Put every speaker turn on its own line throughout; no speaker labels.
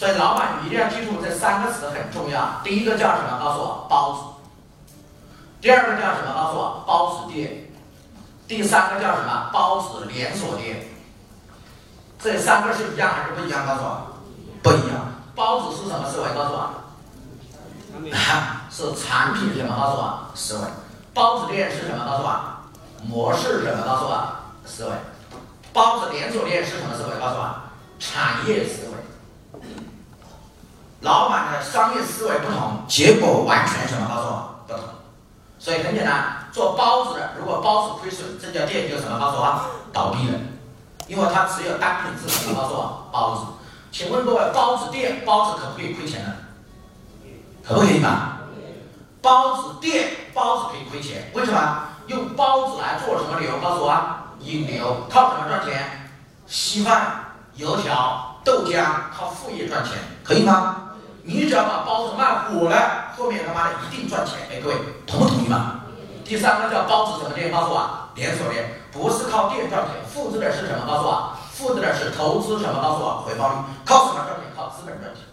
所以老板你一定要记住这三个词很重要。第一个叫什么？告诉我包子。第二个叫什么？告诉我包子店。第三个叫什么？包子连锁店。这三个是一样还是不一样？告诉我，不一样。包子是什么思维？告诉我，是产品什么？告诉我，思维。包子店是什么？告诉我，模式什么？告诉我，思维。包子连锁店是什么思维？告诉我，产业思维。老板的商业思维不同，结果完全什么？告诉我，不同。所以很简单，做包子的，如果包子亏损，这家店就什么？告诉我，倒闭了，因为它只有单品是什么？告诉我，包子。请问各位，包子店包子可不可以亏钱呢？可不可以嘛？包子店包子可以亏钱，为什么？用包子来做什么流？告诉我，引流，靠什么赚钱？稀饭、油条、豆浆，靠副业赚钱，可以吗？你只要把包子卖火了，后面他妈的一定赚钱。哎，各位同不同意嘛？第三个叫包子什么店？告诉我，连锁店，不是靠店赚钱，复制的是什么？告诉我。复制的是投资什么？告诉我回报率靠什么赚钱？靠资本赚钱。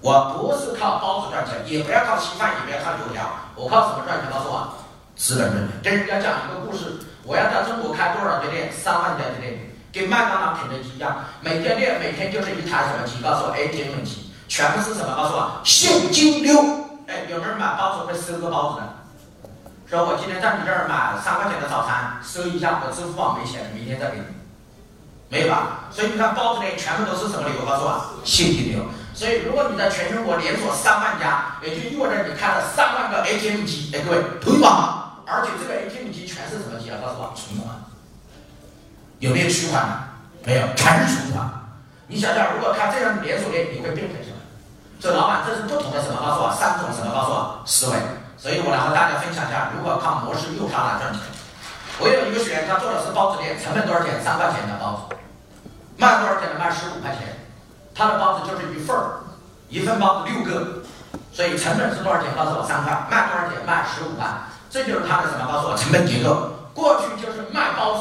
我不是靠包子赚钱，也不要靠稀饭，也不要靠油条，我靠什么赚钱？告诉我资本赚钱。这是要讲一个故事。我要在中国开多少家店？三万家店，跟麦当劳、肯德基一样，每家店每天就是一台什么机？告诉我 ATM 机，全部是什么？告诉我现金流。哎，有没有人买包子会收个包子的？说我今天在你这儿买三块钱的早餐，收一下，我支付宝没钱，明天再给你。没有吧？所以你看包子店全部都是什么流？告诉我，现金流。所以如果你在全中国连锁三万家，也就意味着你开了三万个 ATM 机。哎，各位，同意吗？而且这个 ATM 机全是什么机啊？告诉我，存款。有没有取款？没有，全是存款。你想想，如果开这样的连锁店，你会变成什么？这老板，这是不同的什么？告诉我，三种什么？告诉我，思维。所以我来和大家分享一下，如何靠模式诱杀来赚钱。我有一个学员，他做的是包子店，成本多少钱？三块钱的包子。卖多少钱呢？卖十五块钱，他的包子就是一份儿，一份包子六个，所以成本是多少钱？告诉我三块，卖多少钱？卖十五块，这就是他的什么？告诉我成本结构。过去就是卖包子，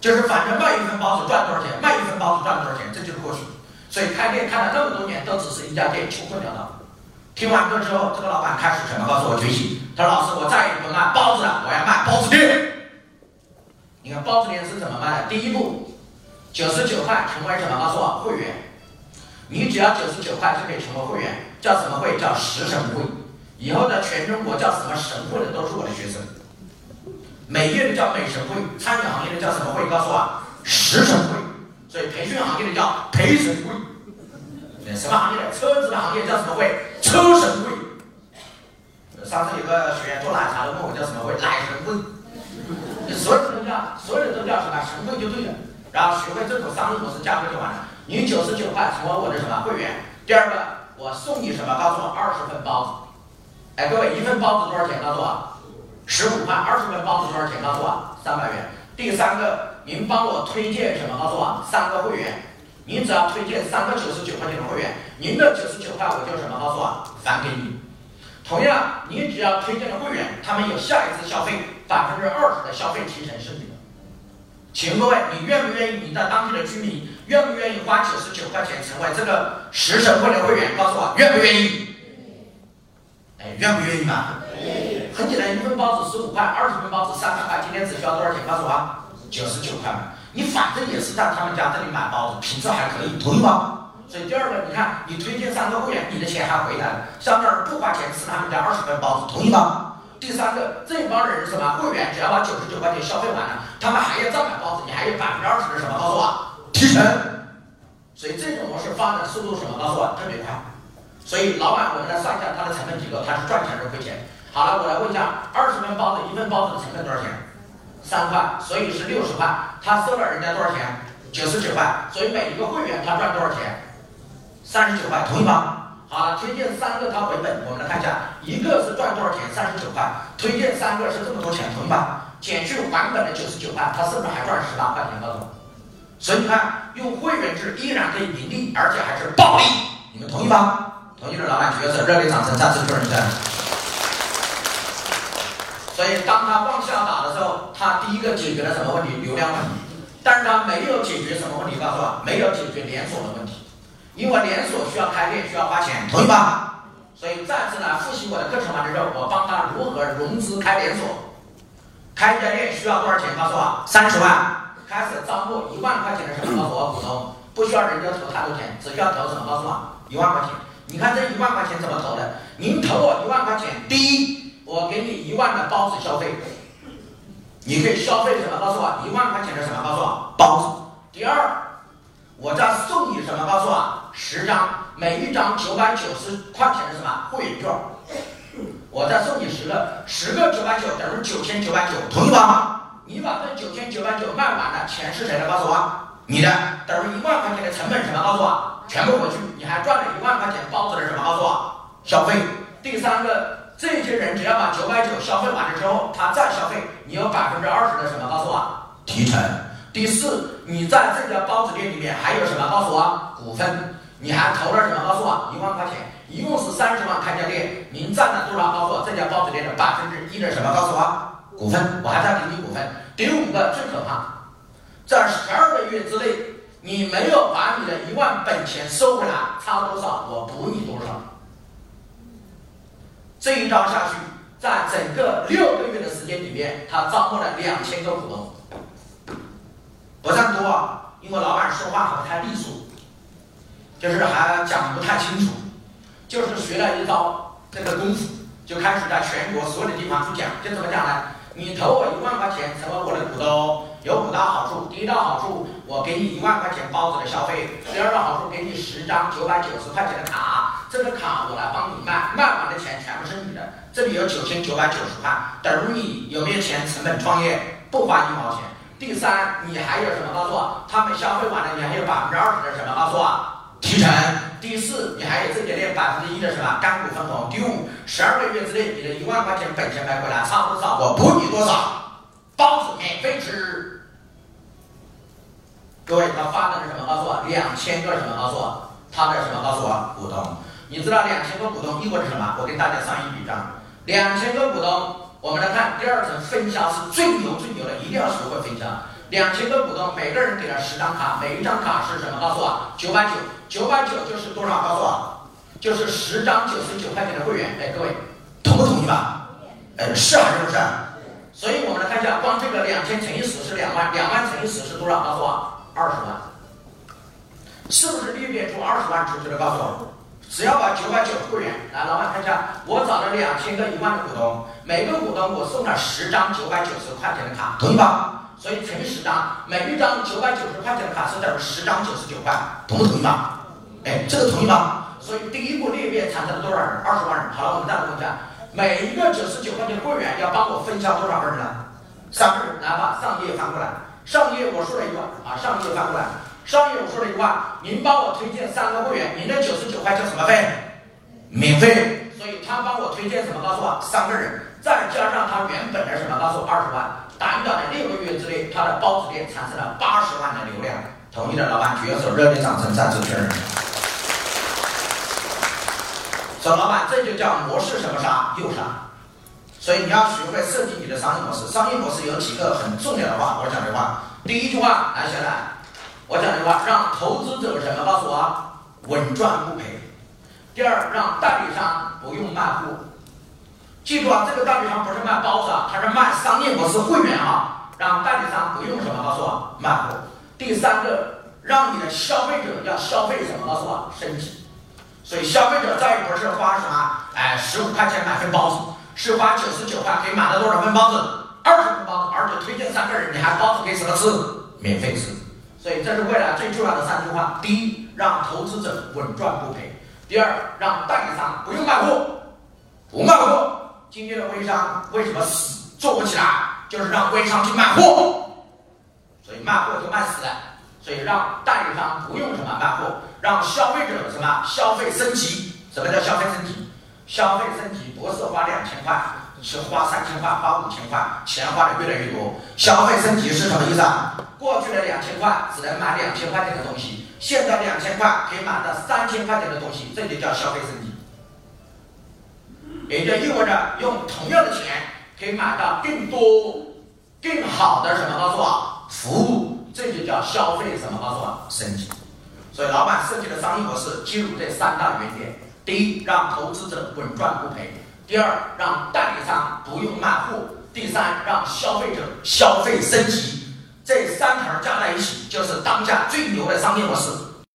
就是反正卖一份包子赚多少钱，卖一份包子赚多少钱，这就是过去。所以开店开了那么多年，都只是一家店，穷困潦倒。听完课之后，这个老板开始什么？告诉我觉醒。他说：“老师，我再也不卖包子了，我要卖包子店。”你看包子店是怎么卖的？第一步。九十九块成为什么？告诉我会员，你只要九十九块就可以成为会员，叫什么会？叫食神会。以后的全中国叫什么神会的都是我的学生。美业的叫美神会，餐饮行业的叫什么会？告诉我食神会。所以培训行业的叫培神会。什么行业的？车子的行业叫什么会？车神会。上次有个学员做奶茶的问我叫什么会？奶神会。所有人都叫，所有人都叫什么？神会就对了。然后学会这种商业模式价格就完了。你九十九块成为我的什么会员？第二个，我送你什么？告诉我二十份包子。哎，各位，一份包子多少钱？告诉我十五块。二十份包子多少钱？告诉我三百元。第三个，您帮我推荐什么？告诉我三个会员。您只要推荐三个九十九块钱的会员，您的九十九块我就什么？告诉我返给你。同样，你只要推荐的会员，他们有下一次消费百分之二十的消费提成是你的。请问各位，你愿不愿意？你在当地的居民愿不愿意花九十九块钱成为这个食神会的会员？告诉我，愿不愿意？哎，愿不愿意嘛？很简单，一份包子十五块，二十份包子三百块，今天只需要多少钱？告诉我，九十九块嘛。你反正也是在他们家这里买包子，品质还可以，同意吗？所以第二个，你看你推荐三个会员，你的钱还回来了，上面不花钱吃他们家二十份包子，同意吗？第三个，这帮人什么会员，只要把九十九块钱消费完了，他们还要再买包子，你还有百分之二十的什么？告诉我提成。所以这种模式发展速度什么？告诉我特别快。所以老板，我们来算一下它的成本结构，它是赚钱还是亏钱？好了，我来问一下，二十份包子，一份包子的成本多少钱？三块，所以是六十块。他收了人家多少钱？九十九块。所以每一个会员他赚多少钱？三十九块，同意吗？好了，推荐三个他回本，我们来看一下，一个是赚多少钱，三十九块，推荐三个是这么多钱，同意吧？减去还本的九十九块，他是不是还赚十八块钱？高总，所以你看，用会员制依然可以盈利，而且还是暴利，你们同意吗？同意的老板举个手，热烈掌声，再次确认一下。所以当他往下打的时候，他第一个解决了什么问题？流量问题。但是他没有解决什么问题？告诉我，没有解决连锁的问题，因为连锁需要开店，需要花钱，同意吧？所以再次来复习我的课程完了之后，我帮他如何融资开连锁，开一家店需要多少钱？告诉我，三十万。开始招募一万块钱的什么？告诉我股东，不需要人家投太多钱，只需要投什么？告诉我，一万块钱。你看这一万块钱怎么投的？您投我一万块钱，第一，我给你一万的包子消费，你可以消费什么？告诉我，一万块钱的什么？告诉我，包子。第二，我再送你什么？告诉我，十张，每一张九百九十块钱的什么会员券？我再送你十个，十个九百九等于九千九百九，同意吧？你把这九千九百九卖完了，钱是谁的？告诉我，你的等于一万块钱的成本什么？告诉我，全部回去，你还赚了一万块钱包子的什么？告诉我，消费。第三个，这些人只要把九百九消费完了之后，他再消费，你有百分之二十的什么？告诉我，提成。第四，你在这家包子店里面还有什么？告诉我，股份。你还投了什么？告诉我，一万块钱，一共是三十万开家店，您占了多少？告诉我，这家包子店的百分之一的什么？告诉我。股份，我还在给你股份。第五个最可怕，在十二个月之内，你没有把你的一万本钱收回来，差多少我补你多少。这一招下去，在整个六个月的时间里面，他招募了两千个股东，不算多啊，因为老板说话不太利索，就是还讲不太清楚，就是学了一招这个功夫，就开始在全国所有的地方去讲，就怎么讲呢？你投我一万块钱成为我的股东，有五大好处。第一大好处，我给你一万块钱包子的消费；第二大好处，给你十张九百九十块钱的卡，这个卡我来帮你卖，卖完的钱全部是你的。这里有九千九百九十块，等于你有没有钱成本创业，不花一毛钱。第三，你还有什么？告诉我，他们消费完了，你还有百分之二十的什么？告诉我。提成，第四，你还有这家店百分之一的什么干股分红？第五，十二个月之内你的一万块钱本钱买回来，差多少？我补你多少？包子免费吃。各位，他发的是什么？告诉我，两千个什么？告诉我，他的什么？告诉我，股东。你知道两千个股东意味着什么？我给大家上一笔账。两千个股东，我们来看第二层分销是最牛最牛的，一定要学会分销。两千个股东，每个人给了十张卡，每一张卡是什么？告诉我，九百九，九百九就是多少？告诉我，就是十张九十九块钱的会员。哎，各位，同不同意吧？哎，是还是不是？所以我们来看一下，光这个两千乘以十是两万，两万乘以十是多少？告诉我，二十万，是不是裂变出二十万出去了？告诉我，只要把九百九会员，来，老板看一下，我找了两千个一万的股东，每个股东我送了十张九百九十块钱的卡，同意吧？所以乘以十张，每一张九百九十块钱的卡是等于十张九十九块，同不同意吧？哎，这个同意吧？所以第一步裂变产生了多少人？二十万人。好了，我们再来问一下，每一个九十九块钱的会员要帮我分销多少个人呢？三个人。来把上页翻过来，上页我说了一个啊，上页翻过来，上页我说了一句话，您帮我推荐三个会员，您的九十九块叫什么费？免费。所以他帮我推荐什么？告诉我，三个人，再加上他原本的什么？告诉我二十万。短短的六个月之内，他的包子店产生了八十万的流量。同意的老板举个手，热烈掌声再次确认。说老板，这就叫模式什么啥又杀。所以你要学会设计你的商业模式。商业模式有几个很重要的话，我讲的话。第一句话，来，下来，我讲的话，让投资者什么？告诉我，稳赚不赔。第二，让代理商不用卖货。记住啊，这个代理商不是卖包子，他是卖商业模式会员啊，让代理商不用什么，告诉我卖货。第三个，让你的消费者要消费什么，告诉我升级。所以消费者再也不是花什么，哎，十五块钱买份包子，是花九十九块可以买到多少份包子？二十份包子，而且推荐三个人，你还包子给什么吃？免费吃。所以这是未来最重要的三句话：第一，让投资者稳赚不赔；第二，让代理商不用卖货，不卖货。今天的微商为什么死做不起来？就是让微商去卖货，所以卖货就卖死了。所以让代理商不用什么卖货，让消费者什么消费升级？什么叫消费升级？消费升级不是花两千块，是花三千块、花五千块，钱花的越来越多。消费升级是什么意思啊？过去的两千块只能买两千块钱的东西，现在两千块可以买到三千块钱的东西，这就叫消费升级。也就意味着用同样的钱可以买到更多、更好的什么？告诉我，服务这就叫消费什么？告诉我，升级。所以老板设计的商业模式记录这三大原点：第一，让投资者稳赚不赔；第二，让代理商不用卖货；第三，让消费者消费升级。这三条加在一起，就是当下最牛的商业模式。